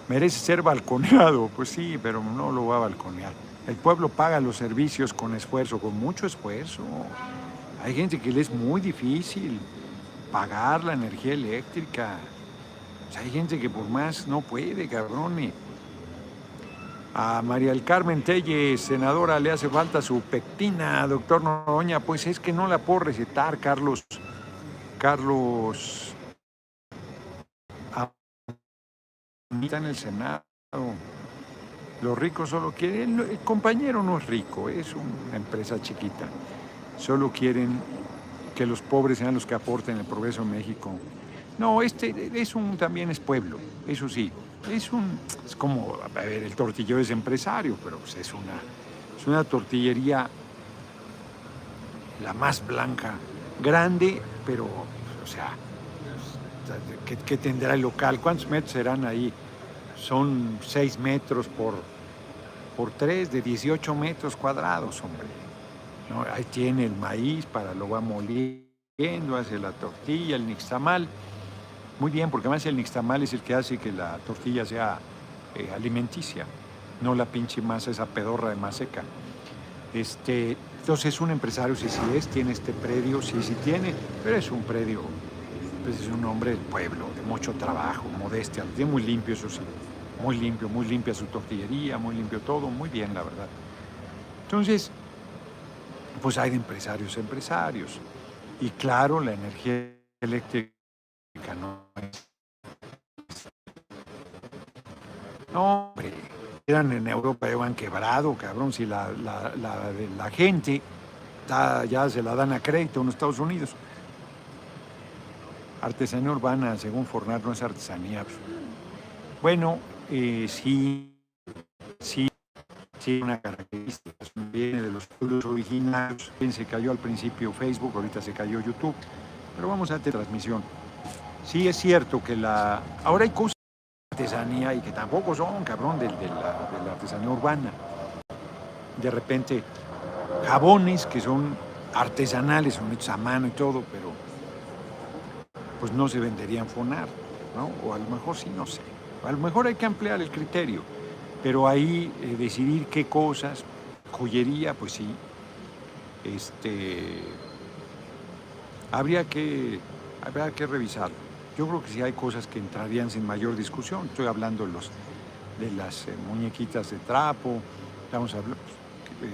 merece ser balconeado. Pues sí, pero no lo va a balconear. El pueblo paga los servicios con esfuerzo, con mucho esfuerzo. Hay gente que le es muy difícil pagar la energía eléctrica. hay gente que por más no puede, cabrón. A María del Carmen Telle, senadora, le hace falta su pectina, doctor Noroña. Pues es que no la puedo recetar, Carlos. Carlos. Está en el Senado. Los ricos solo quieren. El compañero no es rico, es una empresa chiquita. Solo quieren que los pobres sean los que aporten el progreso en México. No, este es un, también es pueblo, eso sí. Es un, es como, a ver, el tortillero es empresario, pero pues es una, es una tortillería la más blanca, grande, pero, o sea, ¿qué, tendrá el local? ¿Cuántos metros serán ahí? Son 6 metros por, por 3, de 18 metros cuadrados, hombre. Ahí tiene el maíz para lo va moliendo, hace la tortilla, el nixtamal. Muy bien, porque además el nixtamal es el que hace que la tortilla sea eh, alimenticia, no la pinche masa, esa pedorra de más seca. Este, entonces es un empresario, si sí, es, tiene este predio, sí, sí tiene, pero es un predio, pues es un hombre del pueblo, de mucho trabajo, modestia, tiene muy limpio, eso sí, muy limpio, muy limpia su tortillería, muy limpio todo, muy bien, la verdad. Entonces, pues hay de empresarios empresarios. Y claro, la energía eléctrica no es... No, hombre, eran en Europa, han quebrado, cabrón, si la, la, la, gente ya se la dan a crédito en los Estados Unidos. Artesanía urbana, según Fornar, no es artesanía. Bueno, eh, sí, sí, sí, una característica, viene de los pueblos originarios. Se cayó al principio Facebook, ahorita se cayó YouTube, pero vamos a hacer transmisión. Sí es cierto que la... Ahora hay cosas artesanía y que tampoco son, cabrón, de, la, artesanía urbana. De repente, jabones que son artesanales, son hechos a mano y todo, pero pues no se venderían fonar, ¿no? O a lo mejor sí, no sé. A lo mejor hay que ampliar el criterio, pero ahí eh, decidir qué cosas, joyería, pues sí, este, habría que, habría que revisarlo. Yo creo que sí hay cosas que entrarían sin mayor discusión. Estoy hablando de, las eh, muñequitas de trapo, estamos hablando pues,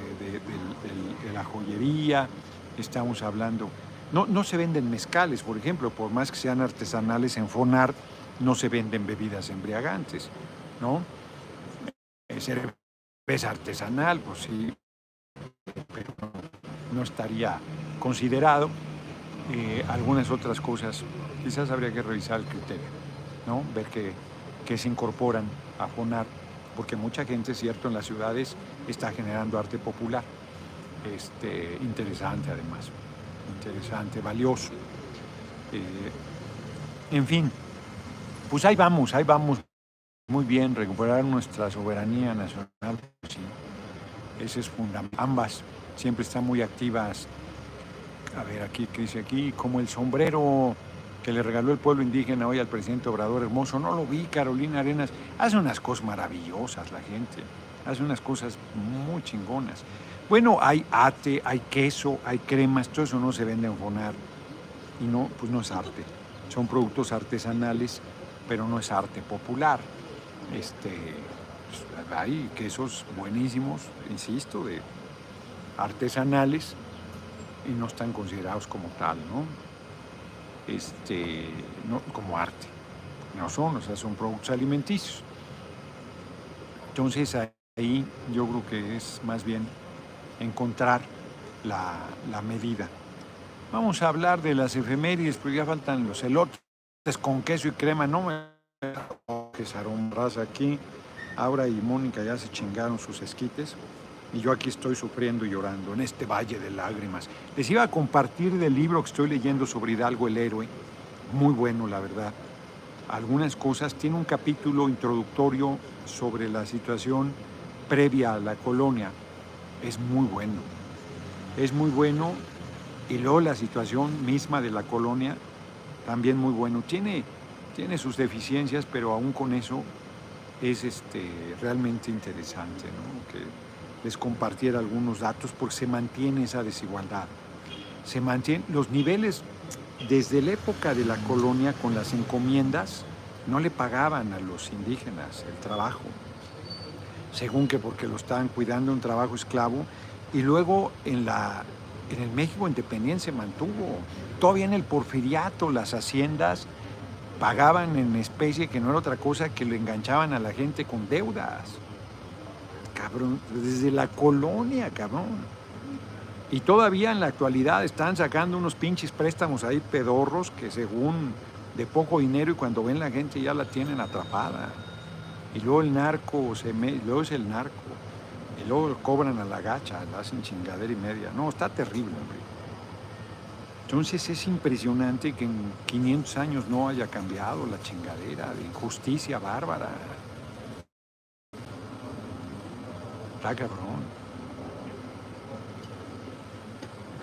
de, la joyería, estamos hablando... No, no se venden mezcales, por ejemplo, por más que sean artesanales en Fonar, no se venden bebidas embriagantes, ¿no? Eh, cerveza artesanal, pues sí, pero no estaría considerado. Eh, algunas otras cosas, quizás habría que revisar el criterio, ¿no? ver qué, se incorporan a FONAR, porque mucha gente, cierto, en las ciudades está generando arte popular, este, interesante además, interesante, valioso. Eh, en fin, pues ahí vamos, ahí vamos. Muy bien, recuperar nuestra soberanía nacional, sí, ese es fundamental. Ambas siempre están muy activas a ver, aquí, ¿qué dice aquí? Como el sombrero que le regaló el pueblo indígena hoy al presidente Obrador Hermoso. No lo vi, Carolina Arenas. Hace unas cosas maravillosas la gente. Hace unas cosas muy chingonas. Bueno, hay ate, hay queso, hay cremas, todo eso no se vende en Fonar. Y no, pues no es arte. Son productos artesanales, pero no es arte popular. Este, pues, hay quesos buenísimos, insisto, de artesanales, y no están considerados como tal, ¿no? Este, no como arte. No son, o sea, son productos alimenticios. Entonces ahí yo creo que es más bien encontrar la, la medida. Vamos a hablar de las efemérides, porque ya faltan los elotes con queso y crema. No me que raza aquí. Aura y Mónica ya se chingaron sus esquites y yo aquí estoy sufriendo y llorando en este valle de lágrimas. Les iba a compartir del libro que estoy leyendo sobre Hidalgo el héroe, muy bueno la verdad. Algunas cosas, tiene un capítulo introductorio sobre la situación previa a la colonia, es muy bueno, es muy bueno y luego la situación misma de la colonia, también muy bueno. Tiene, tiene sus deficiencias, pero aún con eso es este, realmente interesante que les compartiera algunos datos porque se mantiene esa desigualdad. Se mantiene los niveles desde la época de la colonia con las encomiendas no le pagaban a los indígenas el trabajo, según que porque lo estaban cuidando un trabajo esclavo y luego en la en el México independiente se mantuvo. Todavía en el porfiriato las haciendas pagaban en especie que no era otra cosa que lo enganchaban a la gente con deudas. Cabrón, desde la colonia, cabrón. Y todavía en la actualidad están sacando unos pinches préstamos ahí pedorros que según de poco dinero y cuando ven la gente ya la tienen atrapada. Y luego el narco, se luego es el narco. Y luego cobran a la gacha, la hacen chingadera y media. No, está terrible, hombre. Entonces es impresionante que en 500 años no haya cambiado la chingadera de injusticia bárbara. Está cabrón.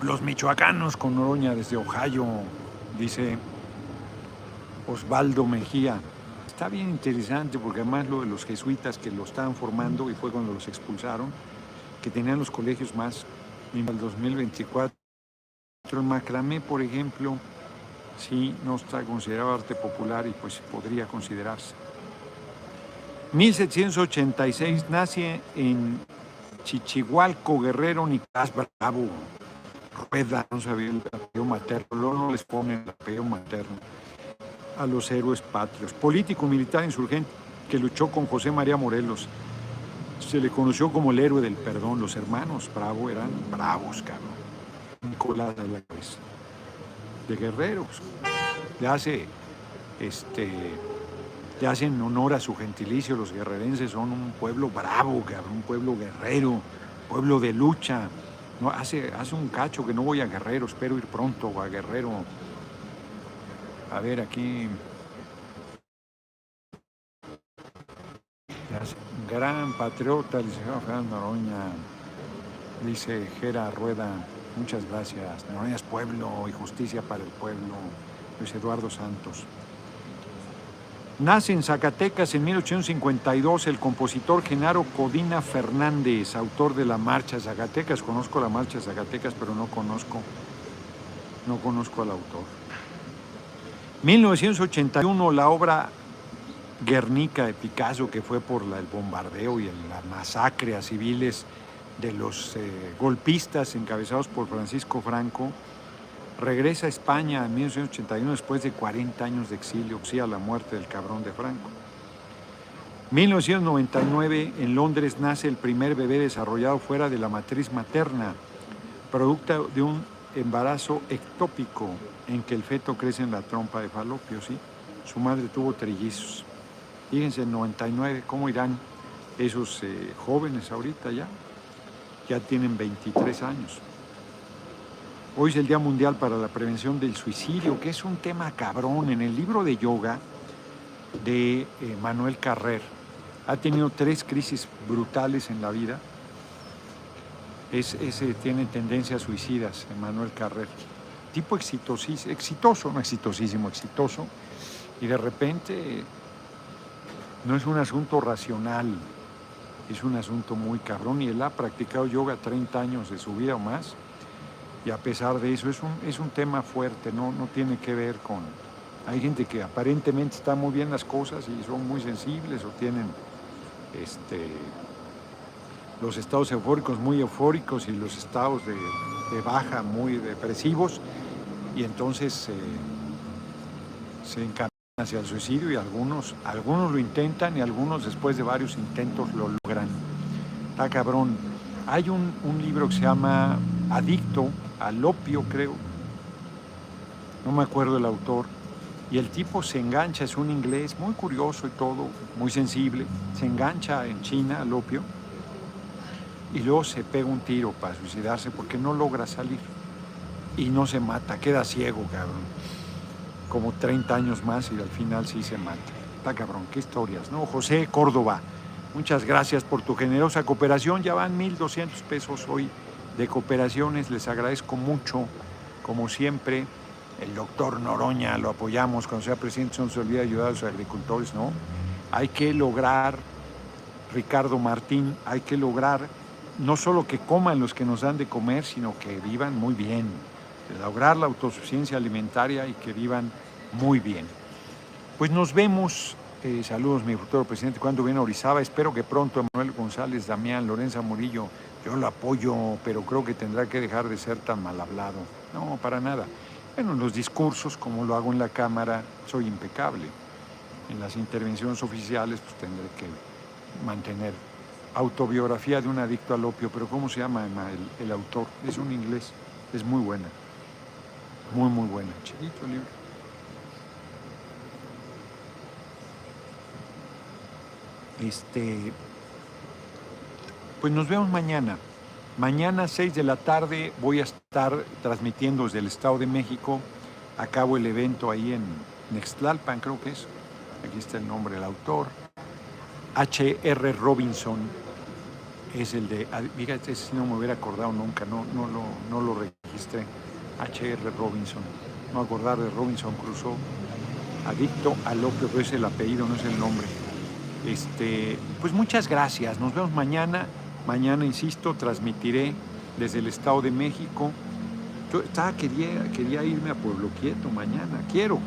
Los michoacanos con Oroña desde Ohio, dice Osvaldo Mejía. Está bien interesante porque además lo de los jesuitas que lo estaban formando y fue cuando los expulsaron, que tenían los colegios más en el 2024 el macramé, por ejemplo, sí no está considerado arte popular y pues podría considerarse. 1786 nace en Chichihualco, Guerrero, Nicolás Bravo. Rueda, no sabía el apellido materno, luego no les ponen el apellido materno a los héroes patrios. Político militar insurgente que luchó con José María Morelos. Se le conoció como el héroe del perdón. Los hermanos Bravo eran bravos, cabrón colada de la cabeza. De guerreros. Le hace, este, le hacen honor a su gentilicio. Los guerrerenses son un pueblo bravo, un pueblo guerrero, pueblo de lucha. No, hace, hace un cacho que no voy a Guerrero, espero ir pronto a Guerrero. A ver, aquí. Gran patriota, dice Fernando Noroña, dice Gera Rueda. Muchas gracias. es Pueblo y Justicia para el Pueblo. Luis Eduardo Santos. Nace en Zacatecas en 1852 el compositor Genaro Codina Fernández, autor de la Marcha Zacatecas. Conozco la Marcha Zacatecas, pero no conozco, no conozco al autor. 1981 la obra Guernica de Picasso, que fue por el bombardeo y la masacre a civiles de los eh, golpistas encabezados por Francisco Franco, regresa a España en 1981 después de 40 años de exilio, sí, a la muerte del cabrón de Franco. 1999 en Londres nace el primer bebé desarrollado fuera de la matriz materna, producto de un embarazo ectópico en que el feto crece en la trompa de falopio, ¿sí? Su madre tuvo trillizos. Fíjense, en 99, ¿cómo irán esos eh, jóvenes ahorita ya? ya tienen 23 años. Hoy es el Día Mundial para la Prevención del Suicidio, que es un tema cabrón. En el libro de yoga de eh, Manuel Carrer, ha tenido tres crisis brutales en la vida. Es, ese tiene tendencias suicidas, Manuel Carrer. Tipo exitosísimo, exitoso, no exitosísimo, exitoso. Y de repente no es un asunto racional, es un asunto muy cabrón y él ha practicado yoga 30 años de su vida o más y a pesar de eso es un, es un tema fuerte, no, no tiene que ver con... Hay gente que aparentemente está muy bien las cosas y son muy sensibles o tienen este, los estados eufóricos muy eufóricos y los estados de, baja muy depresivos y entonces se encargan hacia el suicidio y algunos, algunos lo intentan y algunos después de varios intentos lo logran. Está cabrón. Hay un, libro que se llama Adicto al opio, creo. No me acuerdo el autor. Y el tipo se engancha, es un inglés muy curioso y todo, muy sensible. Se engancha en China al opio y luego se pega un tiro para suicidarse porque no logra salir. Y no se mata, queda ciego, cabrón como 30 años más y al final sí se mata. Está cabrón, qué historias, ¿no? José Córdoba, muchas gracias por tu generosa cooperación. Ya van 1.200 pesos hoy de cooperaciones, les agradezco mucho, como siempre. El doctor Noroña lo apoyamos cuando sea presidente, no se olvida ayudar a los agricultores, ¿no? hay que lograr, Ricardo Martín, hay que lograr no solo que coman los que nos dan de comer, sino que vivan muy bien, lograr la autosuficiencia alimentaria y que vivan muy bien. Pues nos vemos, eh, saludos mi futuro presidente, cuando viene a Orizaba, espero que pronto Manuel González, Damián, Lorenza Murillo, yo lo apoyo, pero creo que tendrá que dejar de ser tan mal hablado. No, para nada. Bueno, en los discursos, como lo hago en la Cámara, soy impecable. En las intervenciones oficiales, pues tendré que mantener autobiografía de un adicto al opio, pero ¿cómo se llama el, el autor? Es un inglés, es muy buena, muy, muy buena. Chiquito libro. Este, pues nos vemos mañana. Mañana 6 de la tarde voy a estar transmitiendo desde el Estado de México. Acabo el evento ahí en Nextlalpan, creo que es. Aquí está el nombre del autor. H.R. Robinson es el de. Fíjate, si no me hubiera acordado nunca, no, no, lo, no lo registré. H.R. Robinson. No acordar de Robinson Crusoe. Adicto al opio, pero es el apellido, no es el nombre. Este, pues muchas gracias. Nos vemos mañana. Mañana, insisto, transmitiré desde el Estado de México. Yo estaba, quería, quería irme a Pueblo Quieto mañana, quiero,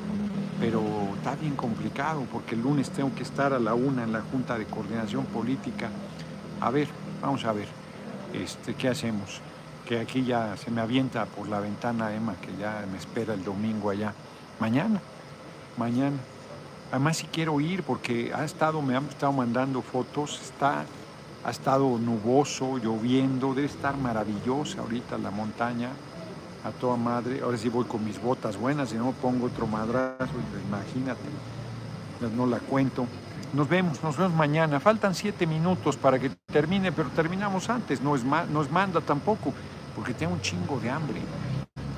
pero está bien complicado porque el lunes tengo que estar a la una en la Junta de Coordinación Política. A ver, vamos a ver, este, ¿qué hacemos? Que aquí ya se me avienta por la ventana Emma, que ya me espera el domingo allá. Mañana, mañana. Además si quiero ir porque ha estado, me han estado mandando fotos, está ha estado nuboso, lloviendo, debe estar maravillosa ahorita la montaña, a toda madre. Ahora sí voy con mis botas buenas, si no pongo otro madrazo, imagínate, no la cuento. Nos vemos, nos vemos mañana. Faltan siete minutos para que termine, pero terminamos antes, no es, no es manda tampoco, porque tengo un chingo de hambre,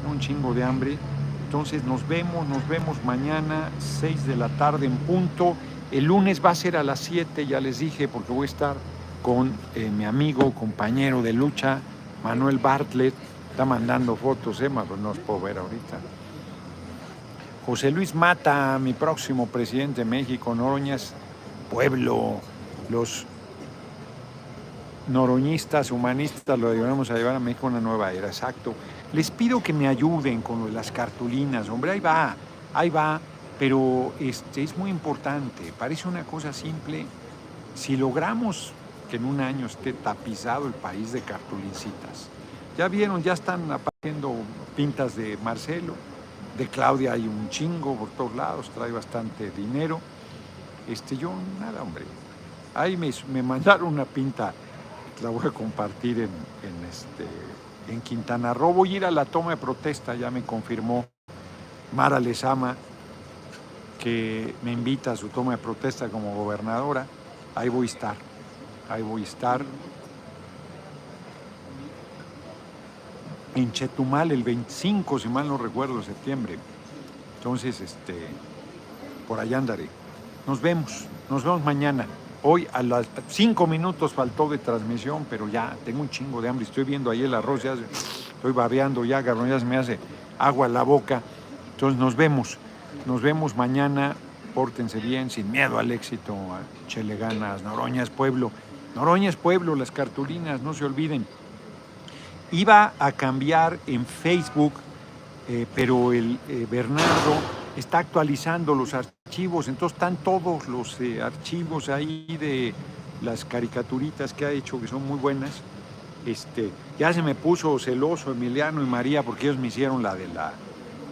un chingo de hambre. Entonces nos vemos, nos vemos mañana, 6 de la tarde en punto. El lunes va a ser a las 7, ya les dije, porque voy a estar con eh, mi amigo, compañero de lucha, Manuel Bartlett. Está mandando fotos, Emma, pero no os puedo ver ahorita. José Luis Mata, mi próximo presidente de México, Noroñas, pueblo, los noroñistas, humanistas, lo llevamos a llevar a México una nueva era, exacto. Les pido que me ayuden con las cartulinas, hombre, ahí va, ahí va, pero este, es muy importante, parece una cosa simple. Si logramos que en un año esté tapizado el país de cartulincitas. Ya vieron, ya están apareciendo pintas de Marcelo, de Claudia hay un chingo por todos lados, trae bastante dinero. Este, yo, nada, hombre. Ahí me, me mandaron una pinta, la voy a compartir en, en, este, en Quintana Roo. Voy a ir a la toma de protesta, ya me confirmó Mara Lezama, que me invita a su toma de protesta como gobernadora. Ahí voy a estar ahí voy a estar. En Chetumal el 25, si mal no recuerdo, septiembre. Entonces, este, por allá andaré. Nos vemos, nos vemos mañana. Hoy a las cinco minutos faltó de transmisión, pero ya tengo un chingo de hambre. Estoy viendo ahí el arroz, ya estoy babeando ya, cabrón, me hace agua en la boca. Entonces nos vemos, nos vemos mañana. Pórtense bien, sin miedo al éxito. Chele ganas, Noroña es pueblo. Noroña es pueblo, las cartulinas, no se olviden. Iba a cambiar en Facebook, eh, pero el eh, Bernardo está actualizando los archivos, entonces están todos los eh, archivos ahí de las caricaturitas que ha hecho, que son muy buenas. Este, ya se me puso celoso Emiliano y María porque ellos me hicieron la de la,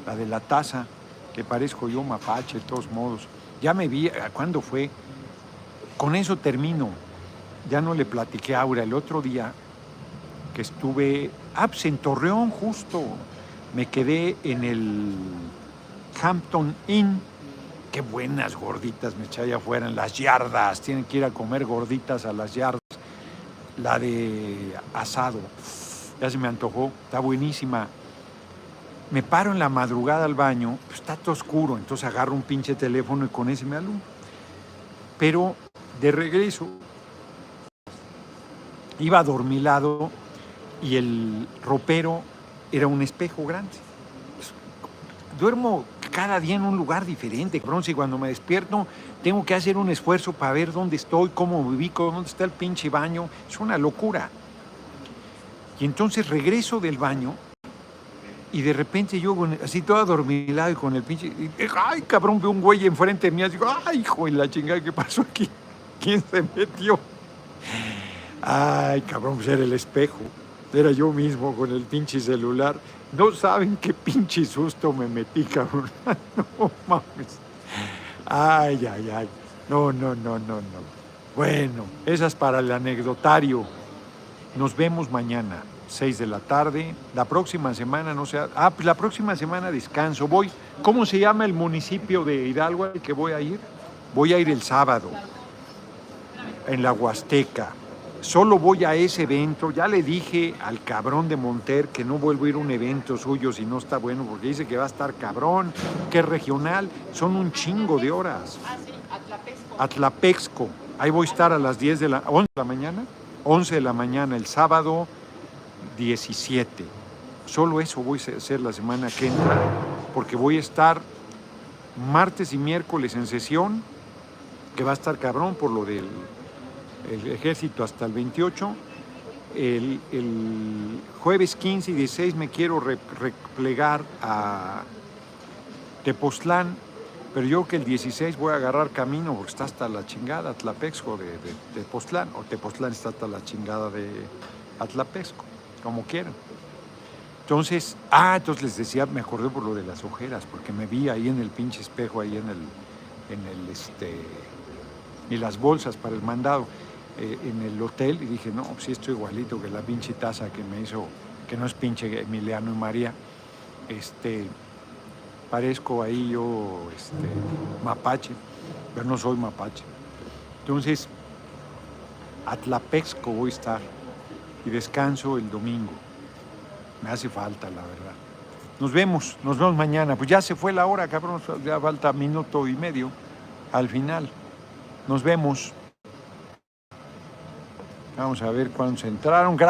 la de la taza, que parezco yo mapache de todos modos. Ya me vi, ¿cuándo fue? Con eso termino ya no le platiqué a Aura el otro día que estuve ah, en Torreón justo. Me quedé en el Hampton Inn. Qué buenas gorditas me eché allá afuera en las yardas. Tienen que ir a comer gorditas a las yardas. La de asado. Ya se me antojó. Está buenísima. Me paro en la madrugada al baño. Pues, está todo oscuro. Entonces agarro un pinche teléfono y con ese me alumbro. Pero de regreso iba adormilado y el ropero era un espejo grande. Duermo cada día en un lugar diferente, cabrón. Si cuando me despierto tengo que hacer un esfuerzo para ver dónde estoy, cómo viví, dónde está el pinche baño. Es una locura. Y entonces regreso del baño y de repente yo así todo adormilado y con el pinche... ay, cabrón, veo un güey enfrente de mí. Digo, ay, hijo de la chingada, ¿qué pasó aquí? ¿Quién se metió? Ay, cabrón, pues era el espejo. Era yo mismo con el pinche celular. No saben qué pinche susto me metí, cabrón. No mames. Ay, ay, ay. No, no, no, no, no. Bueno, esas para el anecdotario. Nos vemos mañana, 6 de la tarde. La próxima semana, no sé. Ah, pues la próxima semana descanso. Voy. ¿Cómo se llama el municipio de Hidalgo al que voy a ir? Voy a ir el sábado, en la Huasteca solo voy a ese evento. Ya le dije al cabrón de Monter que no vuelvo a ir a un evento suyo si no está bueno, porque dice que va a estar cabrón, que es regional. Son un chingo de horas. Ah, sí, Atlapexco. Atlapexco. Ahí voy a estar a las 10 de la, 11 de la mañana. 11 de la mañana el sábado 17. Solo eso voy a hacer la semana que entra, porque voy a estar martes y miércoles en sesión, que va a estar cabrón por lo del el ejército hasta el 28. El, jueves 15 y 16 me quiero replegar a Tepoztlán, pero yo que el 16 voy a agarrar camino porque está hasta la chingada Atlapexco de, de, Tepoztlán, o Tepoztlán está hasta la chingada de Atlapexco, como quieran. Entonces, ah, entonces les decía, me acordé por lo de las ojeras, porque me vi ahí en el pinche espejo, ahí en el, en el, este, y las bolsas para el mandado. Eh, en el hotel y dije, no, sí estoy igualito que la pinche taza que me hizo, que no es pinche Emiliano y María. Este, parezco ahí yo este, mapache, pero no soy mapache. Entonces, Atlapexco voy a estar y descanso el domingo. Me hace falta, la verdad. Nos vemos, nos vemos mañana. Pues ya se fue la hora, cabrón, ya falta minuto y medio al final. Nos vemos. Vamos a ver cuántos entraron. Gracias.